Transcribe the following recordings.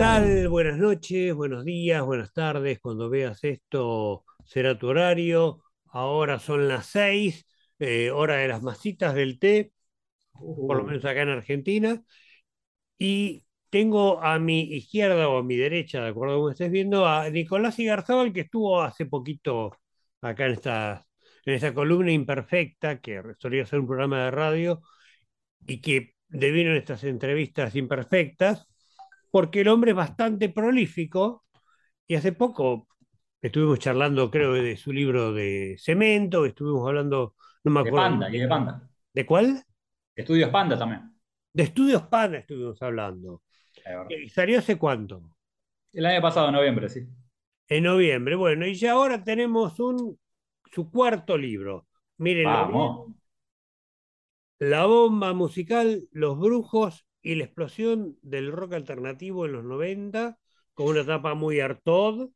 tal? Buenas noches, buenos días, buenas tardes. Cuando veas esto será tu horario. Ahora son las seis, eh, hora de las masitas del té, por lo Uh, menos acá en Argentina. Y tengo a mi izquierda o a mi derecha, de acuerdo a cómo estés viendo, a Nicolás Igarzábal, que estuvo hace poquito acá en esta, en esta columna imperfecta, que solía ser un programa de radio y que devino en estas entrevistas imperfectas, porque el hombre es bastante prolífico y hace poco estuvimos charlando, creo, de su libro de Cemento, estuvimos hablando, no me de acuerdo Panda, muy y de Panda. ¿de cuál? Estudios Panda también, De Estudios PAN estuvimos hablando. Eh, ¿Salió hace cuánto? El año pasado, en noviembre, sí. En noviembre. Bueno, y ya ahora tenemos un, su cuarto libro. Vamos. La bomba musical, los brujos y la explosión del rock alternativo en los 90, con una etapa muy Artaud,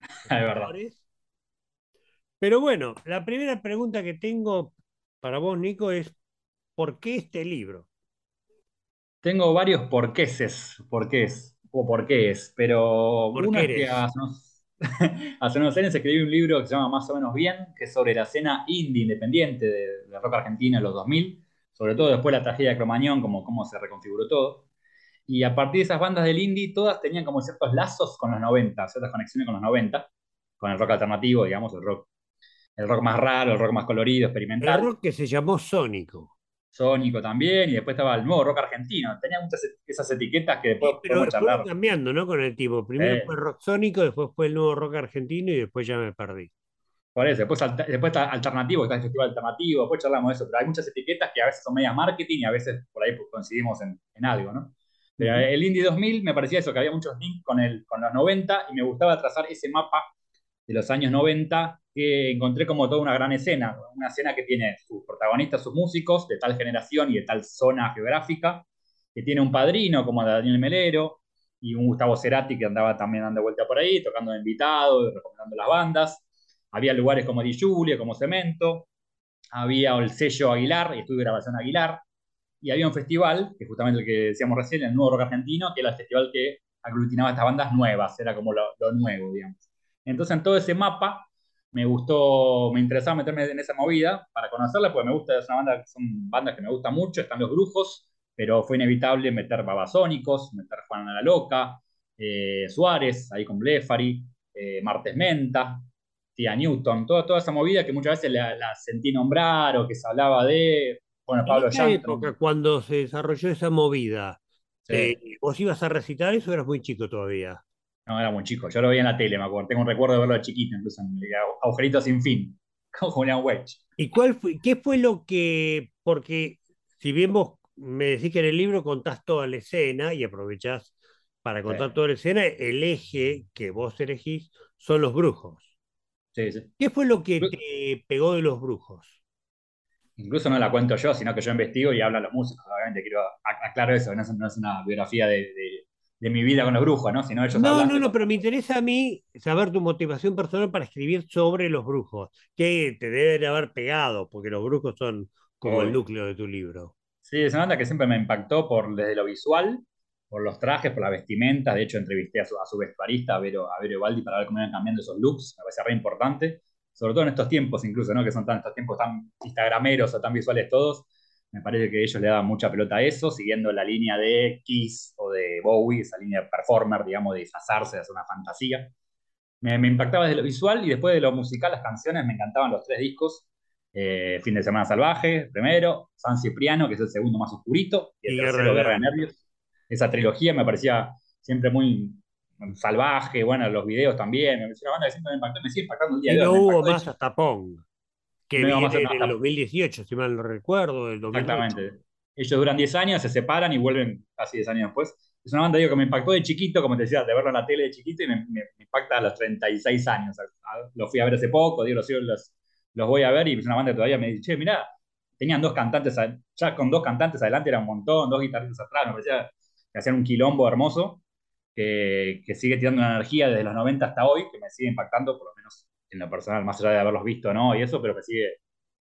Es verdad. Pero bueno, la primera pregunta que tengo para vos, Nico, es ¿por qué este libro? Tengo varios porqueses, porqués, o porqués, pero ¿Por qué es que eres? hace unos, hace unos años escribí un libro que se llama Más o menos bien, que es sobre la escena indie independiente de, de rock argentino en los 2000, sobre todo después de la tragedia de Cromañón, como cómo se reconfiguró todo. Y a partir de esas bandas del indie, todas tenían como ciertos lazos con los 90, ciertas conexiones con los 90, con el rock alternativo, digamos, el rock, el rock más raro, el rock más colorido, El experimental. rock que se llamó Sónico. Sónico también, y después estaba el nuevo rock argentino. Tenía muchas e- esas etiquetas que después Sí, pero charlar. cambiando, ¿no? Con el tiempo. Primero Eh, fue rock sónico, después fue el nuevo rock argentino y después ya me perdí. Por eso, después, está alternativo, está el festival alternativo, después charlamos de eso, pero hay muchas etiquetas que a veces son media marketing y a veces por ahí coincidimos en, en algo, ¿no? Pero el Indie 2000 me parecía eso, que había muchos links con, el, con los 90 y me gustaba trazar ese mapa de los años 90 que encontré como toda una gran escena, una escena que tiene sus protagonistas, sus músicos de tal generación y de tal zona geográfica, que tiene un padrino como Daniel Melero y un Gustavo Cerati que andaba también dando vuelta por ahí, tocando de invitado, recomendando las bandas. Había lugares como Di Giulia, como Cemento, había el sello Aguilar, estudio de grabación Aguilar, y había un festival, que justamente el que decíamos recién, el Nuevo Rock Argentino, que era el festival que aglutinaba estas bandas nuevas, era como lo, lo nuevo, digamos. Entonces, en todo ese mapa, me gustó, me interesaba meterme en esa movida para conocerla, porque me gusta, es una banda, son bandas que me gustan mucho, están los brujos, pero fue inevitable meter Babasónicos, meter Juan la Loca, eh, Suárez, ahí con Blefari, eh, Martes Menta, Tía Newton, toda, toda esa movida que muchas veces la, la sentí nombrar o que se hablaba de, bueno, En Pablo esa época, cuando se desarrolló esa movida, sí. eh, ¿vos ibas a recitar eso o eras muy chico todavía? No, era muy chico. Yo lo vi en la tele, me acuerdo. Tengo un recuerdo de verlo de chiquito, incluso en Agujerito sin fin, con Julián Wedge. ¿Y cuál fue, qué fue lo que, porque si bien vos me decís que en el libro contás toda la escena y aprovechás para Sí, contar toda la escena, el eje que vos elegís son los brujos. Sí, sí. ¿Qué fue lo que te pegó de los brujos? Incluso no la cuento yo, sino que yo investigo y hablan los músicos. Obviamente quiero ac- aclarar eso, no es, no es una biografía de, de- de mi vida con los brujos, ¿no? Sino ellos No, no, no, pero me interesa a mí saber tu motivación personal para escribir sobre los brujos, que te deben haber pegado, porque los brujos son como el núcleo de tu libro. Sí, es una banda que siempre me impactó por, desde lo visual, por los trajes, por la vestimenta. De hecho, entrevisté a su, a su vestuarista, a Vero, a Vero Evaldi, para ver cómo iban cambiando esos looks. Me parece re importante. Sobre todo en estos tiempos, incluso, ¿no? Que son tan, estos tiempos tan instagrameros o tan visuales todos. Me parece que ellos le daban mucha pelota a eso, siguiendo la línea de Kiss o de Bowie, esa línea de performer, digamos, de disfrazarse, de hacer una fantasía. Me, me impactaba desde lo visual y después de lo musical, las canciones, me encantaban los tres discos. Eh, fin de Semana Salvaje, primero, San Cipriano, que es el segundo más oscurito, y el Y tercero, Guerra de Nervios. Esa trilogía me parecía siempre muy salvaje, bueno, los videos también, me pareció una banda que siempre me impactó, me sigue impactando el día Y de hoy, no hubo más hasta Pong, que no viene en el nada. 2018, si mal no recuerdo, del 2008. Exactamente. Ellos duran 10 años, se separan y vuelven casi 10 años después. Es una banda digo, que me impactó de chiquito, como te decía, de verlo en la tele de chiquito y me, me- me impacta a los 36 años. Lo fui a ver hace poco, digo, los, los, los voy a ver y es una banda que todavía me dice, che, mirá, tenían dos cantantes, ya con dos cantantes adelante era un montón, dos guitarristas atrás, me parecía que hacían un quilombo hermoso, que, que sigue tirando una energía desde los 90 hasta hoy, que me sigue impactando, por lo menos en lo personal, más allá de haberlos visto, ¿no? Y eso, pero me sigue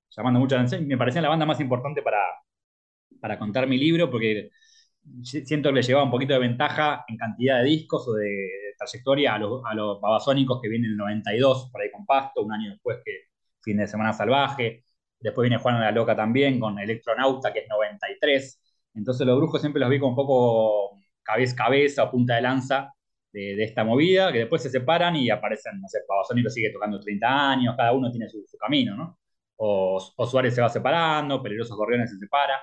llamando mucho la atención. y Me parecía la banda más importante para, para contar mi libro, porque siento que le llevaba un poquito de ventaja en cantidad de discos o de, trayectoria a los, a los babasónicos que vienen en el 92, por ahí con Pasto, un año después que Fin de Semana Salvaje. Después viene Juan la Loca también con Electronauta, que es 93. Entonces los brujos siempre los vi como un poco cabeza, cabeza o punta de lanza de, esta movida, que después se separan y aparecen, no sé, Babasónico sigue tocando 30 años, cada uno tiene su, su camino, ¿no? O, Suárez se va separando, Peligrosos Gorriones se separa,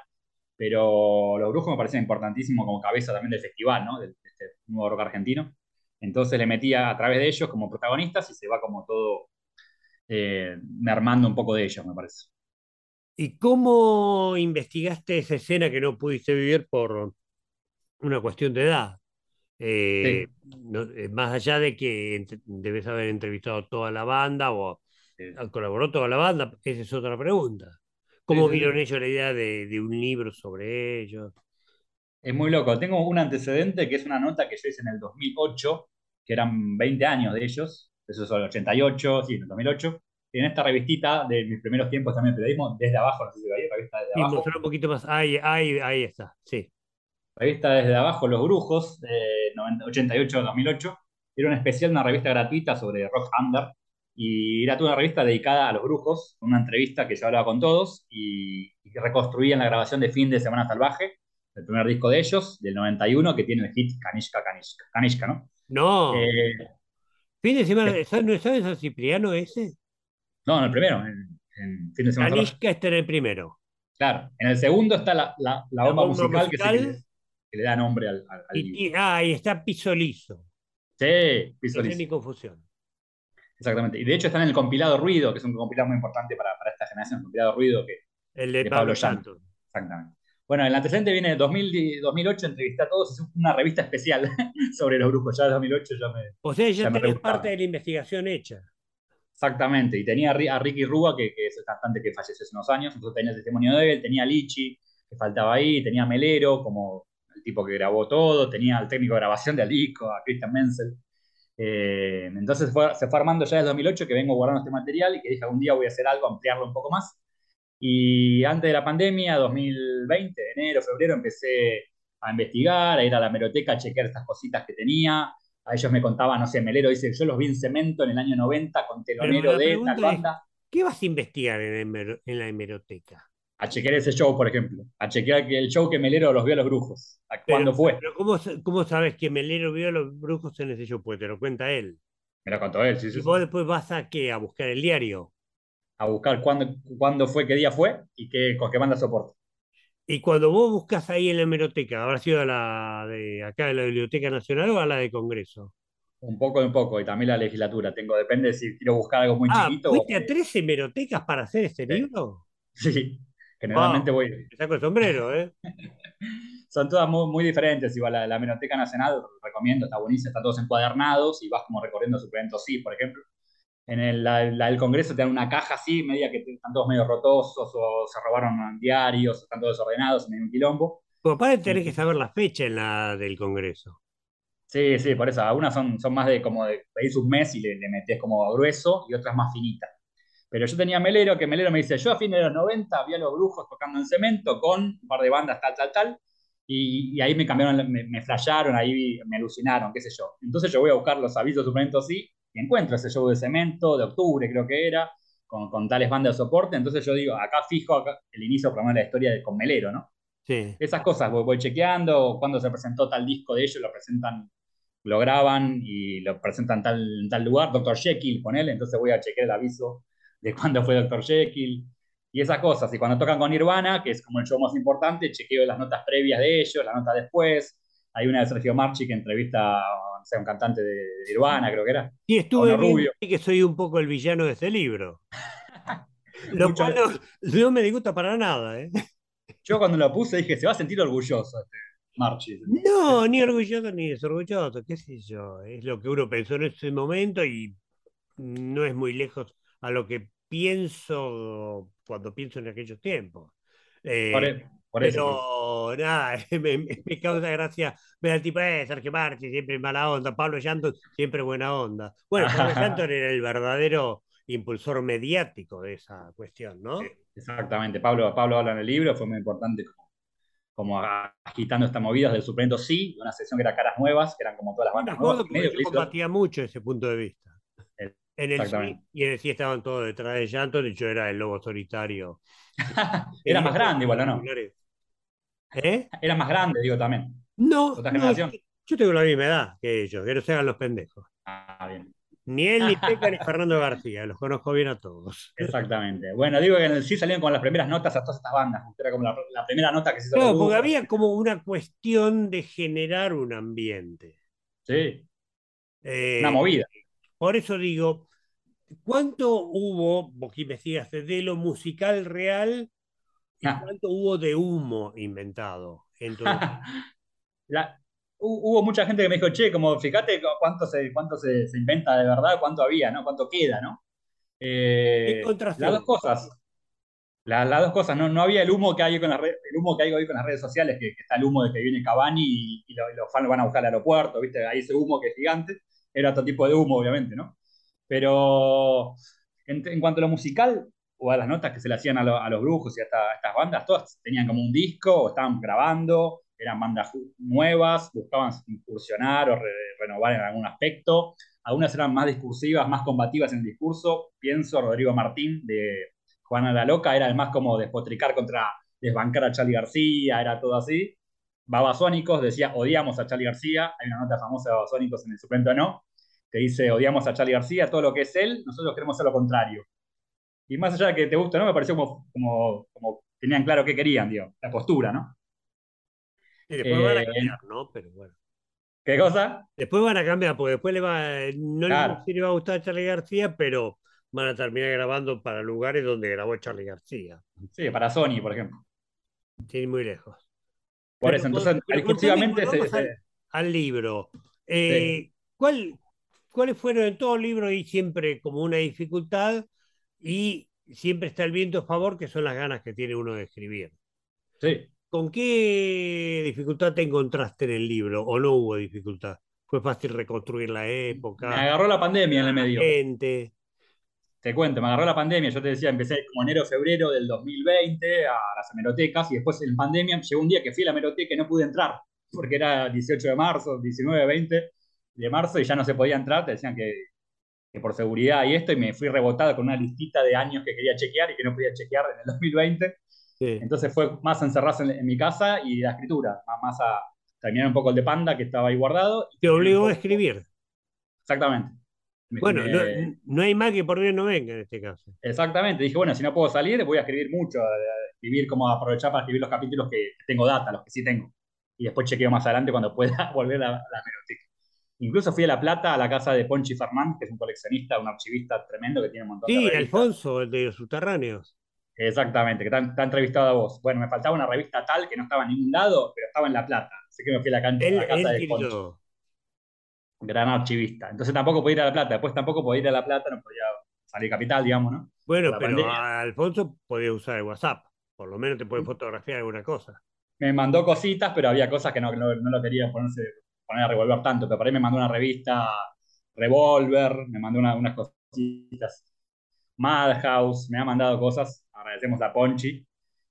pero los brujos me parecen importantísimos como cabeza también del festival, ¿no? De este nuevo rock argentino. Entonces le metía a través de ellos como protagonistas y se va como todo eh, mermando un poco de ellos, me parece. ¿Y cómo investigaste esa escena que no pudiste vivir por una cuestión de edad? Eh, Sí, no- eh, más allá de que debes haber entrevistado toda la banda o sí, colaboró toda la banda, esa es otra pregunta. ¿Cómo sí, vieron ellos la idea de, de un libro sobre ellos? Es muy loco. Tengo un antecedente que es una nota que yo hice en el 2008, que eran 20 años de ellos, eso es el 88, sí, en el 2008. En esta revistita de mis primeros tiempos también de periodismo, desde abajo, no sé si veis, revista desde Sí, abajo, un poquito más. Ahí, ahí, ahí está, sí. revista desde abajo, Los Brujos, de 88-2008. Era un especial, una revista gratuita sobre rock under. Y era toda una revista dedicada a los brujos, una entrevista que yo hablaba con todos y, y reconstruían la grabación de Fin de Semana Salvaje, el primer disco de ellos, del 91, que tiene el hit Kanishka, Kanishka, Kanishka ¿no? No, Eh, fin de semana, es- ¿sabes, no sabes San Cipriano ese? No, en el primero, en, en Fin de Semana. Kanishka está en el primero. Claro, en el segundo está la, la, la La bomba musical, que, le, da nombre al, al, al y, libro. y- ah, ahí está Piso Liso. Sí, Piso Esa es mi confusión. Exactamente. Y de hecho están en el compilado Ruido, que es un compilado muy importante para, para esta generación, el compilado Ruido que, El de de Pablo. Santos. Exactamente. Bueno, el antecedente viene de 2000 2008, entrevisté a todos, es una revista especial sobre los grupos. Ya en 2008 ya me, O sea, ya ya tenés parte de la investigación hecha. Exactamente. Y tenía a Ri- a Ricky Rúa, que, que es el cantante que falleció hace unos años, entonces tenía el testimonio de él, tenía a Lichi, que faltaba ahí, tenía a Melero, como el tipo que grabó todo, tenía al técnico de grabación del disco, a Christian Menzel. Eh, entonces fue- se fue armando ya desde 2008 que vengo guardando este material y que dije algún día voy a hacer algo, ampliarlo un poco más. Y antes de la pandemia, 2020, enero, febrero, empecé a investigar, a ir a la meroteca, a chequear estas cositas que tenía. A ellos me contaban, no sé, Melero dice, yo los vi en cemento en el año 90 con telonero de tal es, banda. ¿qué vas a investigar en, la hemer- en la hemeroteca? A chequear ese show, por ejemplo. A chequear que el show que Melero los vio a los brujos. ¿A Pero, ¿Cuándo fue? pero ¿cómo, sa- cómo sabes que Melero vio a los brujos en ese show? Pues te lo cuenta él. Me lo contó él, sí, sí, Y sí. vos después vas a qué? A buscar el diario. A buscar cuándo, cuándo fue, qué día fue y qué, con qué banda soporte. Y cuando vos buscas ahí en la hemeroteca, ¿habrá sido a la de acá de la Biblioteca Nacional o a la de Congreso? Un poco y un poco. Y también la legislatura. Tengo, depende si quiero buscar algo muy Ah, chiquito o ¿fuiste a muy... tres hemerotecas para hacer este Sí, libro? sí. Generalmente Wow, voy, me saco el sombrero, ¿eh? son todas muy, muy diferentes. Igual la, la Biblioteca Nacional, recomiendo, está buenísima, están todos encuadernados y vas como recorriendo suplementos, sí, por ejemplo. En el, la, la del Congreso te dan una caja así, media que están todos medio rotosos o se robaron diarios, están todos desordenados, medio un quilombo. Por aparte tenés que saber la fecha en la del Congreso. sí, sí, por eso. Algunas son, son más de como de pedís un mes y le, le metés como grueso y otras más finitas. Pero yo tenía Melero, que Melero me dice, yo a fines de los 90 vi a los brujos tocando en cemento con un par de bandas tal, tal, tal, y, y ahí me cambiaron, me, me flasharon, ahí me alucinaron, qué sé yo. Entonces yo voy a buscar los avisos de suplementos sí, y encuentro ese show de cemento, de octubre creo que era, con, con tales bandas de soporte, entonces yo digo, acá fijo acá, el inicio por lo menos de la historia de, con Melero, ¿no? Sí. Esas cosas voy, voy chequeando, cuando se presentó tal disco de ellos, lo presentan, lo graban y lo presentan tal, en tal lugar, Dr. Jekyll, ponele, entonces voy a chequear el aviso de cuándo fue Dr. Jekyll y esas cosas. Y cuando tocan con Nirvana, que es como el show más importante, chequeo las notas previas de ellos, las notas después. Hay una de Sergio Marchi que entrevista a no sé, un cantante de Nirvana, creo que era, Y a estuve rubio. que soy un poco el villano de este libro, lo cual no, no me disgusta para nada, ¿eh? yo cuando lo puse dije, se va a sentir orgulloso este Marchi. No, ni orgulloso ni desorgulloso, qué sé yo. Es lo que uno pensó en ese momento y no es muy lejos a lo que pienso cuando pienso en aquellos tiempos. Eh, por eso. pero nada, me, causa gracia ver al tipo, eh, Sergio Marchi, siempre mala onda, Pablo Llanto, siempre buena onda. Bueno, Pablo Llanto era el verdadero impulsor mediático de esa cuestión, ¿no? Exactamente. Pablo, Pablo habla en el libro, fue muy importante como, como agitando estas movidas del Suplemento Sí, una sección que era Caras Nuevas, que eran como todas las Me bandas acuerdo nuevas. yo compartía mucho ese punto de vista. En el sí, Exactamente. y en el sí estaban todos detrás de llanto, de hecho era el lobo solitario. Era más grande igual, ¿o no? ¿Eh? Era más grande, digo también. No, ¿Otra no, generación? yo tengo la misma edad que ellos, que no se hagan los pendejos. Ah, bien. Ni él, ni Peca, ni Fernando García, los conozco bien a todos. Exactamente. Bueno, digo que en el sí salían con las primeras notas a todas estas bandas. Era como la, la primera nota que se hizo. Los porque había como una cuestión de generar un ambiente. Sí, Eh, una movida. Por eso digo, ¿cuánto hubo, vos que investigaste, de lo musical real y cuánto hubo de humo inventado? en todo esto? La- hu- hubo mucha gente que me dijo, che, como fíjate cu- cuánto se, cuánto se, se inventa de verdad, cuánto había, ¿no? Cuánto queda, ¿no? ¿Qué Eh, las dos cosas. La- Las dos cosas, no, no había el humo que hay con las redes, el humo que hay hoy con las redes sociales, que, que está el humo de que viene Cavani y, y lo- y los fans lo van a buscar al aeropuerto, ¿viste? Ahí ese humo que es gigante, era otro tipo de humo, obviamente, ¿no? Pero en, en cuanto a lo musical, o a las notas que se le hacían a, lo- a los brujos y a, esta- a estas bandas, todas tenían como un disco, o estaban grabando, eran bandas nuevas, buscaban incursionar o re- renovar en algún aspecto. Algunas eran más discursivas, más combativas en el discurso. Pienso Rodrigo Martín de Juana la Loca, era el más como despotricar contra, desbancar a Charlie García, era todo así. Babasónicos decía, odiamos a Charlie García. Hay una nota famosa de Babasónicos en el suplente o no, que dice, odiamos a Charlie García, todo lo que es él, nosotros queremos hacer lo contrario. Y más allá de que te guste o no, me pareció como, como, como tenían claro qué querían, digo, la postura, ¿no? Y después van a Eh, cambiar, ¿no? Pero bueno. ¿Qué cosa? Después van a cambiar, porque después le va, no Claro. le va a gustar a Charlie García, pero van a terminar grabando para lugares donde grabó Charlie García. Sí, para Sony, por ejemplo. Ir muy lejos. Por eso, entonces, pero discursivamente se- Al libro. Eh, ¿cuál, ¿Cuáles fueron en todo libro y siempre como una dificultad y siempre está el viento a favor, que son las ganas que tiene uno de escribir? sí. ¿Con qué dificultad te encontraste en el libro o no hubo dificultad? ¿Fue fácil reconstruir la Me época, agarró la pandemia en el medio. gente? Te cuento, me agarró la pandemia. Yo te decía, empecé como enero, febrero del 2020 a las hemerotecas y después en pandemia llegó un día que fui a la hemeroteca y no pude entrar porque era 18 de marzo, 19, 20 de marzo y ya no se podía entrar. Te decían que por seguridad y esto y me fui rebotado con una listita de años que quería chequear y que no podía chequear en el 2020. Sí. Entonces fue más a encerrarse en, en mi casa y la escritura, más, a terminar un poco el de Panda que estaba ahí guardado. Te obligó a escribir. Exactamente. Me- Bueno, me- no, no hay más que por bien no venga en este caso. Exactamente, dije, bueno, si no puedo salir, voy a escribir mucho, a escribir como aprovechar para escribir los capítulos que tengo data, los que sí tengo. Y después chequeo más adelante cuando pueda volver a la hemeroteca. Incluso fui a La Plata, a la casa de Ponchi Fernández, que es un coleccionista, un archivista tremendo que tiene un montón de Sí, revistas. Alfonso, el de los subterráneos. Exactamente, que ha entrevistado a vos. Bueno, me faltaba una revista tal que no estaba en ningún lado, pero estaba en La Plata. Así que me fui a la, cancha, a la casa de Ponchi, gran archivista. Entonces tampoco podía ir a La Plata. Después tampoco podía ir a La Plata, no podía salir capital, digamos, ¿no? Bueno, pero pandemia. Alfonso podía usar el WhatsApp. Por lo menos te puede fotografiar alguna cosa. me mandó cositas, pero había cosas que no, no, no lo quería ponerse, poner a revolver tanto. Pero por ahí me mandó una revista Revolver, me mandó una- unas cositas Madhouse, me ha mandado cosas. Agradecemos a Ponchi.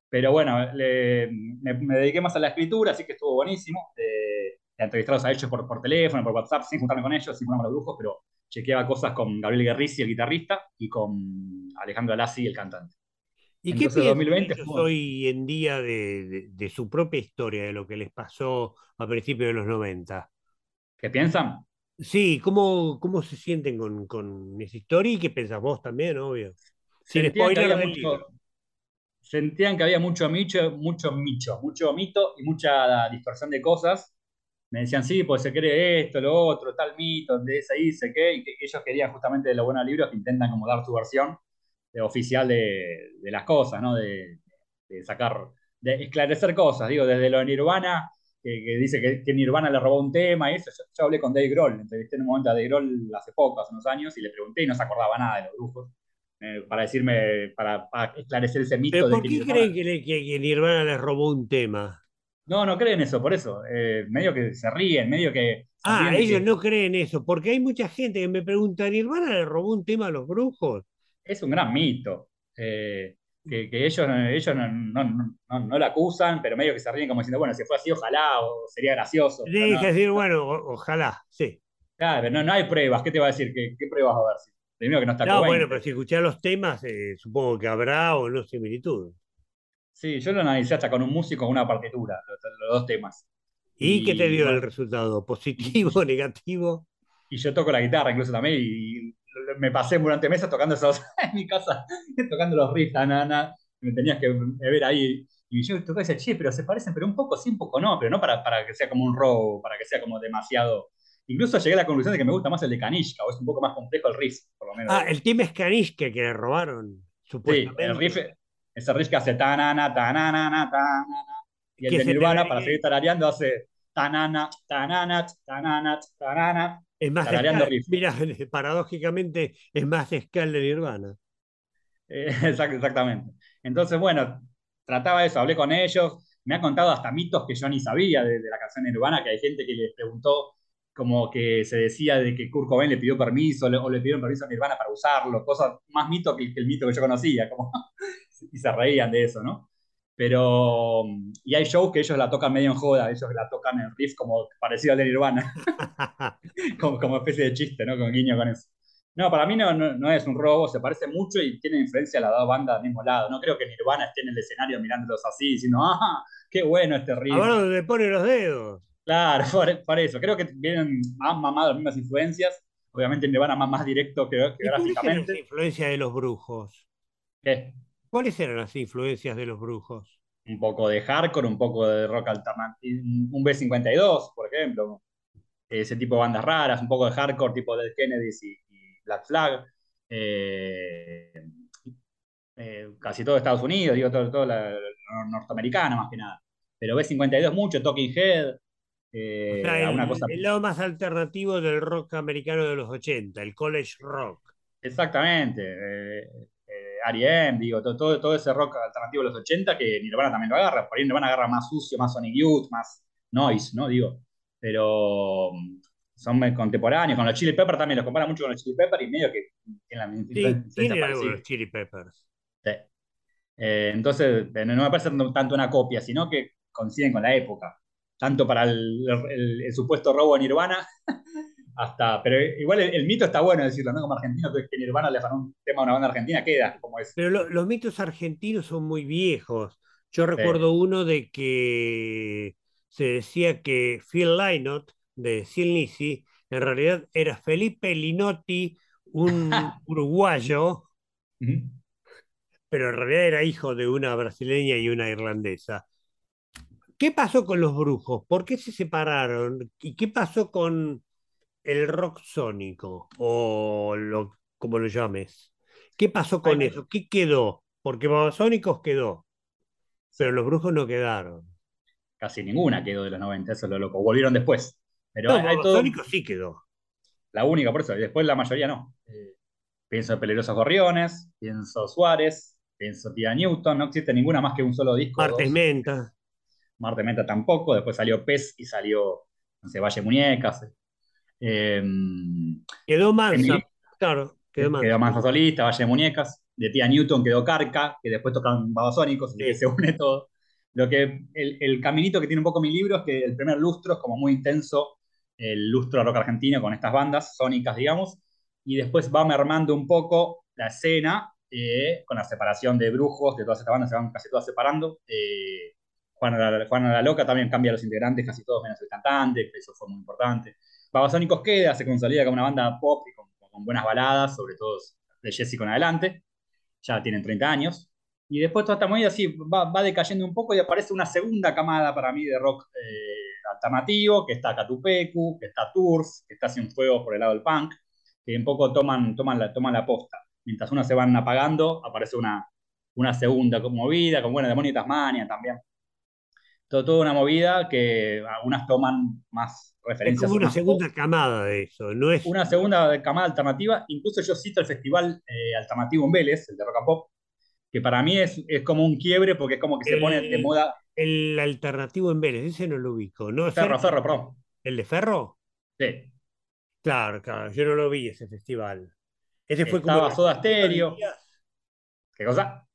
Pero bueno, le- me, dediqué más a la escritura, así que estuvo buenísimo. Eh, entrevistarlos a ellos por, por teléfono, por WhatsApp, sin juntarme con ellos, sin juntarme con los brujos, pero chequeaba cosas con Gabriel Guerrisi, el guitarrista, y con Alejandro Alassi, el cantante. ¿Y qué Entonces, piensan 2020 ellos fue- hoy en día de, de- de su propia historia, de lo que les pasó a principios de los 90? ¿Qué piensan? Sí, ¿cómo, cómo se sienten con, con esa historia y qué pensás vos también, obvio? Sin Sentían que spoiler había del mucho- sentían que había mucho micho, mucho micho, mucho mito y mucha distorsión de cosas. Me decían, sí, pues se cree esto, lo otro, tal mito, de ese dice qué, y que ellos querían justamente de los buenos libros que intentan como dar su versión oficial de, de las cosas, ¿no? De, de sacar, de esclarecer cosas, digo, desde lo de Nirvana, que, que dice que, que Nirvana le robó un tema y eso. Yo, yo hablé con Dave Grohl, entrevisté en un momento a Dave Grohl hace poco, hace unos años, y le pregunté y no se acordaba nada de los brujos. eh, para decirme, para, para esclarecer ese mito ¿Pero de por qué Nirvana- creen que, le- que- que Nirvana les robó un tema? No, no creen eso, por eso. Eh, medio que se ríen, medio que. Ah, ellos que no creen eso, porque hay mucha gente que me pregunta, ¿Nirvana le robó un tema a los brujos? Es un gran mito. Eh, que, que ellos, ellos no, no, no, no, lo acusan, pero medio que se ríen como diciendo, bueno, si fue así, ojalá, o sería gracioso. Sí, que decir, bueno, o- ojalá, sí. Claro, no, no hay pruebas. ¿Qué te va a decir? ¿Qué, qué pruebas va a haber? Si- Primero que no está No, Cobain. bueno, pero si escuchás los temas, eh, supongo que habrá o no similitud. Sí, yo lo analicé hasta con un músico con una partitura, los, los dos temas. ¿Y qué te dio el resultado? ¿Positivo, negativo? y yo toco la guitarra incluso también y me pasé durante meses tocando esos en mi casa, tocando los riffs, na, na, na. me tenías que ver ahí. Y yo tocaba y decía, che, pero se parecen, pero un poco sí, un poco no, pero no para, para que sea como un robo, para que sea como demasiado. Incluso llegué a la conclusión de que me gusta más el de Kanishka, o es un poco más complejo el riff, por lo menos. Ah, el tema es Kanishka que le robaron, Sí, el riff, supuestamente. ese riff que hace tanana, tanana, tanana, y el de Nirvana, para seguir tarareando, hace tanana, tanana, tanana, tanana, es más de. Mira, paradójicamente es más de Nirvana. Eh, exact- exactamente. Entonces, bueno, trataba eso, hablé con ellos, me ha contado hasta mitos que yo ni sabía de, de la canción de Nirvana, que hay gente que les preguntó como que se decía de que Kurt Cobain le pidió permiso le- o le pidieron permiso a Nirvana para usarlo, cosas más mito que, que el mito que yo conocía, como, y se reían de eso, ¿no? Pero, y hay shows que ellos la tocan medio en joda, ellos la tocan en riff como parecido al de Nirvana, como, como especie de chiste, ¿no? Con guiño con eso. No, para mí no, no, no es un robo, se parece mucho y tiene influencia a las dos bandas al mismo lado. No creo que Nirvana esté en el escenario mirándolos así, diciendo, ¡ah, qué bueno este A ver riff! dónde pone los dedos. Claro, por, por eso. Creo que vienen, han mamado las mismas influencias. Obviamente Nirvana más, más directo que, ¿Y cuáles eran las geográficamente. influencias de los brujos? ¿Qué? ¿Cuáles eran las influencias de los brujos? Un poco de hardcore, un poco de rock alternativo, un B-52, por ejemplo. Ese tipo de bandas raras, un poco de hardcore tipo Dead Kennedys y, y Black Flag. Eh, eh, casi todo Estados Unidos, digo, todo, todo la, nor- norteamericana más que nada. Pero B-52 mucho, Talking Head, O sea, eh, el, cosa. el lado más alternativo del rock americano de los 80, el college rock. Exactamente. Eh, R.E.M., digo, todo, todo, todo ese rock alternativo de los 80 que Nirvana también lo agarra. Por ahí Nirvana agarra más sucio, más Sonic Youth, más noise, ¿no? Digo. Pero mm, son contemporáneos. Con los Chili Peppers también los compara mucho con los Chili Peppers y medio que tienen la misma Sí, tienen algo los Chili Peppers. Sí. Eh, entonces, eh, no me parece tanto una copia, sino que coinciden con la época. Tanto para el, el- el supuesto robo de Nirvana, hasta. Pero igual el, el mito está bueno decirlo, ¿no? Como argentino, que, Nirvana le afanó un tema a una banda argentina, queda como es. Pero lo- los mitos argentinos son muy viejos. Yo Sí. recuerdo uno de que se decía que Phil Lynott de Lizzy en realidad era Felipe Linotti, un uruguayo, pero en realidad era hijo de una brasileña y una irlandesa. ¿Qué pasó con los brujos? ¿Por qué se separaron? ¿Y qué pasó con el rock sónico? O lo, como lo llames. ¿Qué pasó con Ay, eso? ¿Qué quedó? Porque Babasónicos quedó, pero los brujos no quedaron. casi ninguna quedó de los 90, eso es lo loco. Volvieron después. Pero No, hay, todo. Sí quedó. La única, por eso. Y después la mayoría no. Eh, pienso en Peligrosos Gorriones, pienso Suárez, pienso Tía Newton. No existe ninguna más que un solo disco. Martes. Menta. Marte Meta tampoco. Después salió Pez y salió, no sé, Valle Muñecas. Eh, Quedó Mansa. Claro, quedó quedó Mansa. Solista, Valle de Muñecas. De Tía Newton quedó Carca, que después tocan Babasónicos, Sí. se une todo. Lo que, el, el caminito que tiene un poco mi libro es que el primer lustro es como muy intenso, el lustro rock argentino con estas bandas sónicas, digamos, y después va mermando un poco la escena eh, con la separación de brujos, de todas estas bandas se van casi todas separando. Eh, Juana la, Juana la Loca también cambia a los integrantes, casi todos menos el cantante, eso fue muy importante. Babasónicos queda, se consolida como una banda pop y con, buenas baladas, sobre todo de Jessica en adelante. Ya tienen 30 años. Y después toda esta movida así va, decayendo un poco y aparece una segunda camada para mí de rock eh, alternativo, que está Catupecu, que está Tours, que está Sin Fuego por el lado del punk, que un poco toman, toman, la, toman la posta. Mientras unas se van apagando, aparece una, una segunda movida, con buena Demonio y Tasmania también. Todo, una movida que algunas toman más Es referencias como una segunda camada de eso. No es una segunda camada alternativa. Incluso yo cito el festival eh, alternativo en Vélez, el de Rock and Pop, que para mí es, es como un quiebre porque es como que se pone de moda. el alternativo en Vélez. Ese no lo ubico. ¿No? Ferro. Ferro, perdón. ¿El de Ferro? Sí. Claro, claro. Yo no lo vi ese festival. Ese fue como Estaba los Soda Stereo. ¿Qué cosa?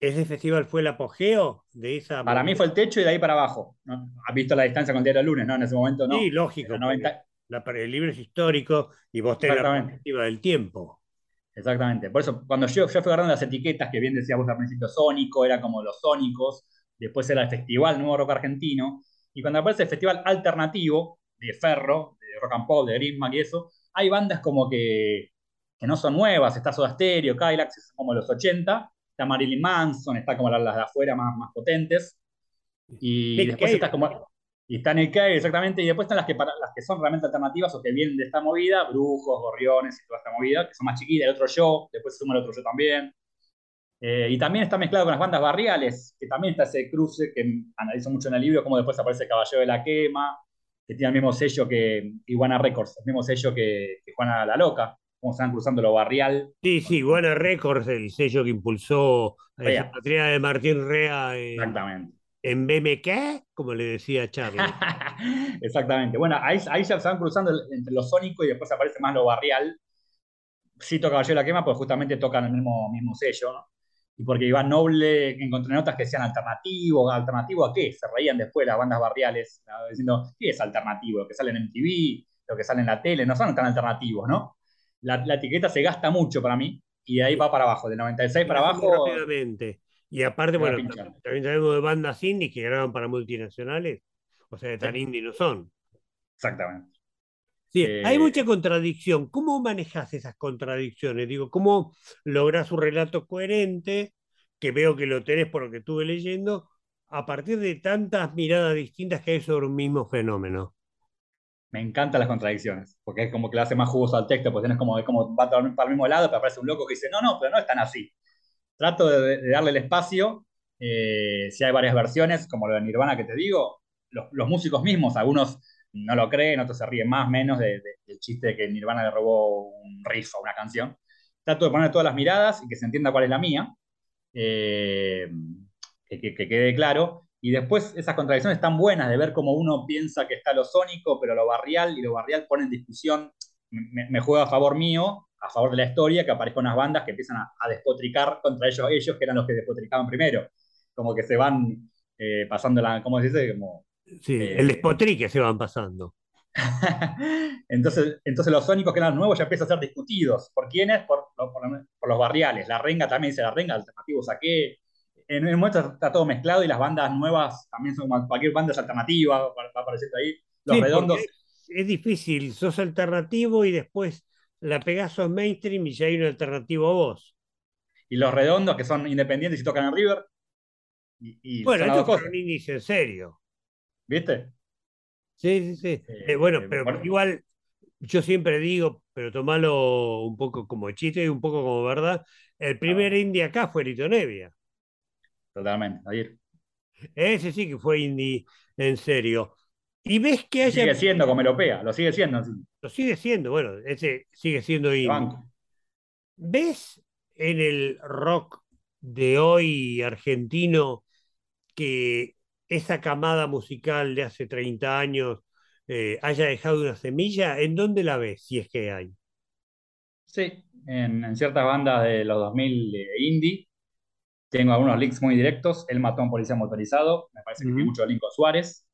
¿Ese festival fue el apogeo de esa Para mí fue el techo y de ahí para abajo. ¿no? Has visto la distancia con el diario lunes, ¿no? En ese momento Sí, no. Los lógico, porque 90, la- el libro es histórico y vos tenés la perspectiva del tiempo. Exactamente. Por eso, cuando yo, yo fui agarrando las etiquetas que bien decías vos al principio, Sónico, era como los Sónicos, después era el Festival Nuevo Rock Argentino, y cuando aparece el Festival Alternativo de Ferro, de Rock and Pop, de Grisman y eso, hay bandas como que, que no son nuevas, está Soda Stereo, Kylax, es como los 80, está Marilyn Manson, está como las, las de afuera más, más potentes, y Nick después está como... Y está Nick Cave, exactamente, y después están las que, para, las que son realmente alternativas o que vienen de esta movida, Brujos, Gorriones y toda esta movida, que son más chiquitas, el otro yo, después se suma el otro yo también. Eh, y también está mezclado con las bandas barriales, que también está ese cruce que analizo mucho en el libro, como después aparece Caballero de la Quema, que tiene el mismo sello que Iguana Records, el mismo sello que, que Juana la Loca, cómo se van cruzando lo barrial sí, sí, con Buena Records, el sello que impulsó a esa Rea. patria de Martín Rea en, Exactamente. en BMK, como le decía Charlie. Exactamente. Bueno, ahí, ahí ya se van cruzando entre lo sónico y después aparece más lo barrial. Cito Caballero de la Quema, pues justamente tocan el mismo, mismo sello, ¿no? Y porque Iván Noble encontré notas que decían alternativo, ¿alternativo a qué? Se reían después las bandas barriales, diciendo, ¿qué es alternativo? Lo que sale en MTV, lo que sale en la tele, no son tan alternativos, ¿no? La, la etiqueta se gasta mucho para mí, y de ahí va para abajo, del 96 Se para abajo, rápidamente. Y aparte, bueno, pinchando. también tenemos de bandas indies que graban para multinacionales, o sea, de tan Sí, indie no son. exactamente. Sí, hay mucha Eh, contradicción. ¿Cómo manejas esas contradicciones? Digo, ¿cómo lográs un relato coherente, que veo que lo tenés por lo que estuve leyendo, a partir de tantas miradas distintas que hay sobre un mismo fenómeno? Me encantan las contradicciones, porque es como que le hace más jugoso al texto, porque tienes como, es como va para el mismo lado, pero aparece un loco que dice, no, no, pero no es tan así. Trato de, darle el espacio, eh, si hay varias versiones, como lo de Nirvana que te digo, los, los músicos mismos, algunos no lo creen, otros se ríen más, menos de- de- del chiste de que Nirvana le robó un riff a una canción. Trato de poner todas las miradas y que se entienda cuál es la mía, eh, que quede claro. Y después esas contradicciones tan buenas de ver cómo uno piensa que está lo sónico, pero lo barrial, y lo barrial pone en discusión, me, me juega a favor mío, a favor de la historia, que aparezcan unas bandas que empiezan a, a despotricar contra ellos, ellos que eran los que despotricaban primero. Como que se van eh, pasando la, ¿cómo se dice? Como, Sí, el eh, despotrique se van pasando. entonces, entonces los sónicos que eran nuevos ya empiezan a ser discutidos. ¿Por quiénes? Por, por, por los barriales. La renga también dice la renga, alternativos a qué. En el momento está todo mezclado y las bandas nuevas también son como cualquier banda es alternativa, va, apareciendo ahí. Los Sí, redondos, es, difícil, sos alternativo y después la pegás sos mainstream y ya hay un alternativo a vos. y los redondos que son independientes y tocan en River, y, y Bueno, estos cosas, fueron indies en serio. ¿viste? Sí, sí, sí. Eh, bueno, Eh, pero bueno, igual yo siempre digo, pero tomalo un poco como chiste y un poco como verdad, el primer ah, indie acá fue Lito Nevia. Totalmente. Ahí. Ese sí que fue indie en serio. Y ves que haya, sigue siendo como europea, lo sigue siendo así, lo sigue siendo, bueno, ese sigue siendo indie. ¿Ves en el rock de hoy argentino que esa camada musical de hace 30 años eh, haya dejado una semilla? ¿En dónde la ves, si es que hay? Sí, en, en ciertas bandas de los 2000 de indie, tengo algunos links muy directos. Él mató a un policía motorizado, me parece que tiene mucho link con Suárez.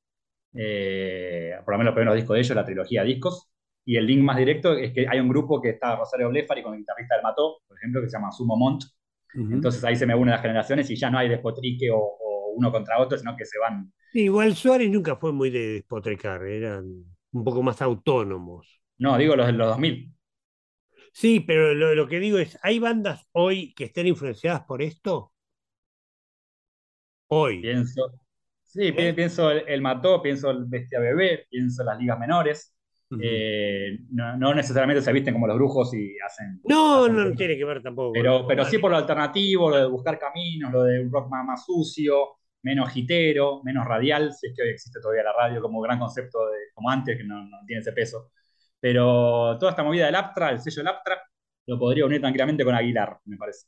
eh, por lo menos los primeros discos de ellos, la trilogía de discos. Y el link más directo es que hay un grupo que está Rosario Blefari con el guitarrista del Mató, por ejemplo, que se llama Sumo Mont. Entonces ahí se me unen las generaciones y ya no hay despotrique o, o uno contra otro, sino que se van. Igual Suárez nunca fue muy de despotricar, eran un poco más autónomos. No, digo los de los 2000. Sí, pero lo, lo que digo es, ¿hay bandas hoy que estén influenciadas por esto? Hoy. Pienso, sí, pi- ¿eh? pienso el, el Mató, pienso el Bestia Bebé, pienso las ligas menores. Eh, no, no necesariamente se visten como los brujos y hacen, No, hacen no, tiene que ver tampoco Pero, pero sí por lo alternativo, lo de buscar caminos, lo de un rock más, más sucio, menos hitero, menos radial, si es que hoy existe todavía la radio como gran concepto, de, como antes, que no, no tiene ese peso. Pero toda esta movida del Aptra, el sello del Aptra, lo podría unir tranquilamente con Aguilar, me parece.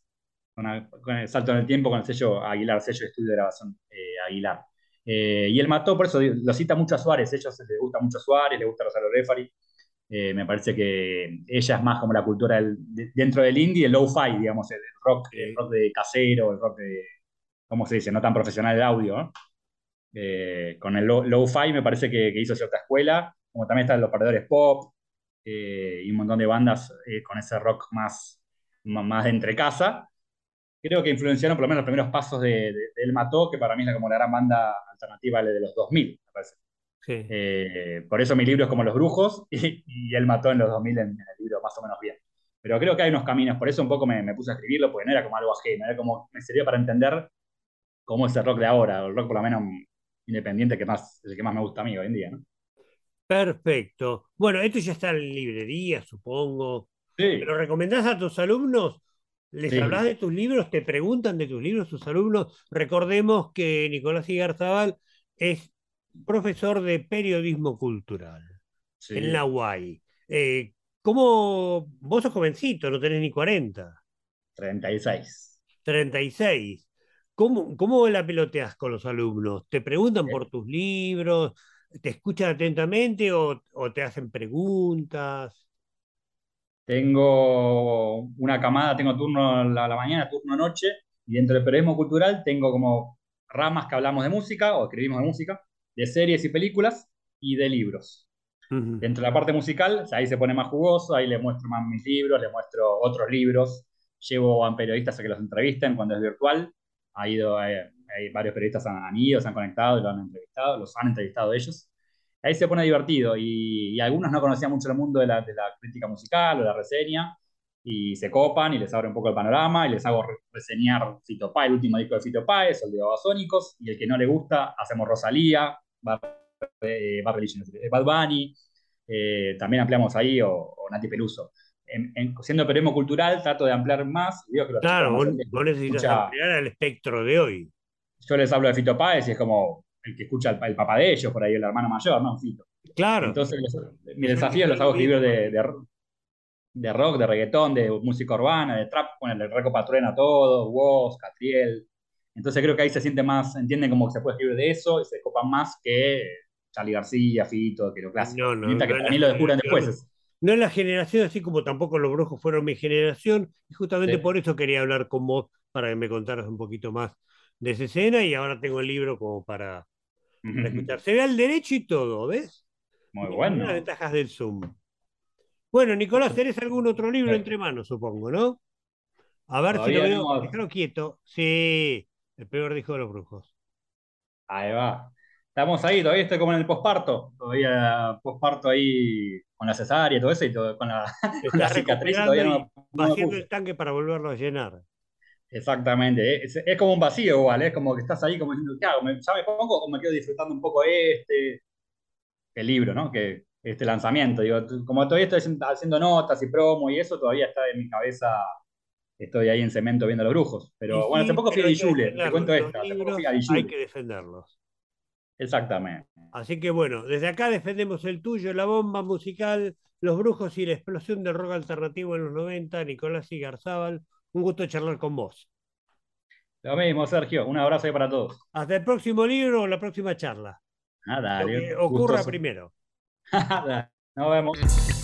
Con, a- con el salto en el tiempo con el sello Aguilar, sello de estudio de grabación eh, Aguilar. Eh, y él mató, por eso lo cita mucho a Suárez, a ellos les gusta mucho Suárez, les gusta Rosario Refari. Eh, me parece que ella es más como la cultura del- de- dentro del indie, el low-fi, digamos, el rock, el rock de casero, el rock de, ¿cómo se dice? No tan profesional el audio, ¿no? Eh, con el low-fi me parece que, que, hizo cierta escuela, como también están los perdedores pop eh, y un montón de bandas con ese rock más, más de entre casa. Creo que influenciaron por lo menos los primeros pasos de, de, El Mató, que para mí es como la gran banda alternativa de los 2000, me parece. Sí. por eso mi libro es como Los Brujos y, y Él Mató en los 2000 en, en, el libro más o menos bien. Pero creo que hay unos caminos, por eso un poco me, me puse a escribirlo, porque no era como algo ajeno, era como, me servía para entender cómo es el rock de ahora, el rock por lo menos independiente que más, el que más me gusta a mí hoy en día, ¿no? Perfecto. Bueno, esto ya está en librería, supongo. Sí. ¿Lo recomendás a tus alumnos? ¿Les sí. hablas de tus libros? ¿Te preguntan de tus libros tus alumnos? Recordemos que Nicolás Igarzábal es profesor de periodismo cultural sí. en la UAI. Eh, ¿Cómo? Vos sos jovencito, no tenés ni 40. 36. 36. ¿Cómo, ¿Cómo la peloteas con los alumnos? ¿Te preguntan por tus libros? ¿Te escuchan atentamente o, o te hacen preguntas? Tengo una camada, tengo turno a la, la, mañana, turno noche, y dentro del periodismo cultural tengo como ramas que hablamos de música o escribimos de música, de series y películas y de libros. Uh -huh. Dentro de la parte musical, ahí se pone más jugoso, ahí le muestro más mis libros, le muestro otros libros, llevo a periodistas a que los entrevisten cuando es virtual, ha ido, hay, hay varios periodistas han, han, ido, se han conectado, lo han entrevistado, los han entrevistado ellos. Ahí se pone divertido y, y algunos no conocían mucho el mundo de la, de la, crítica musical o la reseña y se copan y les abre un poco el panorama y les hago reseñar Fito Páez, el último disco de Fito Páez, el de Babasónicos, y el que no le gusta, hacemos Rosalía, Bad, eh, Bad Bunny, eh, también ampliamos ahí, o, o Nati Peluso en, en, siendo periodismo cultural, trato de ampliar más. Digo que claro, vos, vos necesitas escucha, ampliar el espectro de hoy. Yo les hablo de Fito Páez y es como el que escucha el, el, papá de ellos, por ahí el hermano mayor, ¿no? Fito. Claro. Entonces, los, mi desafío los hago escribir de, de, de, rock, de reggaetón, de música urbana, de trap, con el Reco Patruena todo, Woz, Catriel. Entonces creo que ahí se siente más, entienden como que se puede escribir de eso y se copan más que Charlie García, Fito, que lo clásico. No, no, no, que también lo descubran después no es la generación, así como tampoco los brujos fueron mi generación, y justamente sí. por eso quería hablar con vos, para que me contaras un poquito más de esa escena, y ahora tengo el libro como para, para escuchar. Se ve al derecho y todo, ¿ves? Muy bueno. Las ventajas del Zoom. Bueno, Nicolás, tenés algún otro libro sí. entre manos, supongo, ¿no? A ver Todavía si lo veo. Déjalo quieto. Sí, el peor dijo de los brujos. Ahí va. Estamos ahí, todavía estoy como en el posparto. Todavía posparto ahí con la cesárea y todo eso, y todo, con la, con la cicatriz todavía no el tanque para volverlo a llenar. Exactamente, es, es, como un vacío igual, es como que estás ahí como diciendo, ¿qué hago? ¿Ya me pongo o me quedo disfrutando un poco este, el libro, ¿no? Que, este lanzamiento, digo, como todavía estoy haciendo notas y promo y eso, todavía está en mi cabeza, estoy ahí en cemento viendo los brujos. Pero sí, bueno, hace poco fui a Dijule, te cuento esta, hace poco fui a Hay que defenderlos. Exactamente. Así que bueno, desde acá defendemos el tuyo, la bomba musical, los brujos y la explosión del rock alternativo en los 90, Nicolás Igarzábal. Un gusto charlar con vos. Lo mismo, Sergio. Un abrazo para todos. Hasta el próximo libro o la próxima charla. Ah, dale. Lo que ocurra Gustoso. primero. Nos vemos.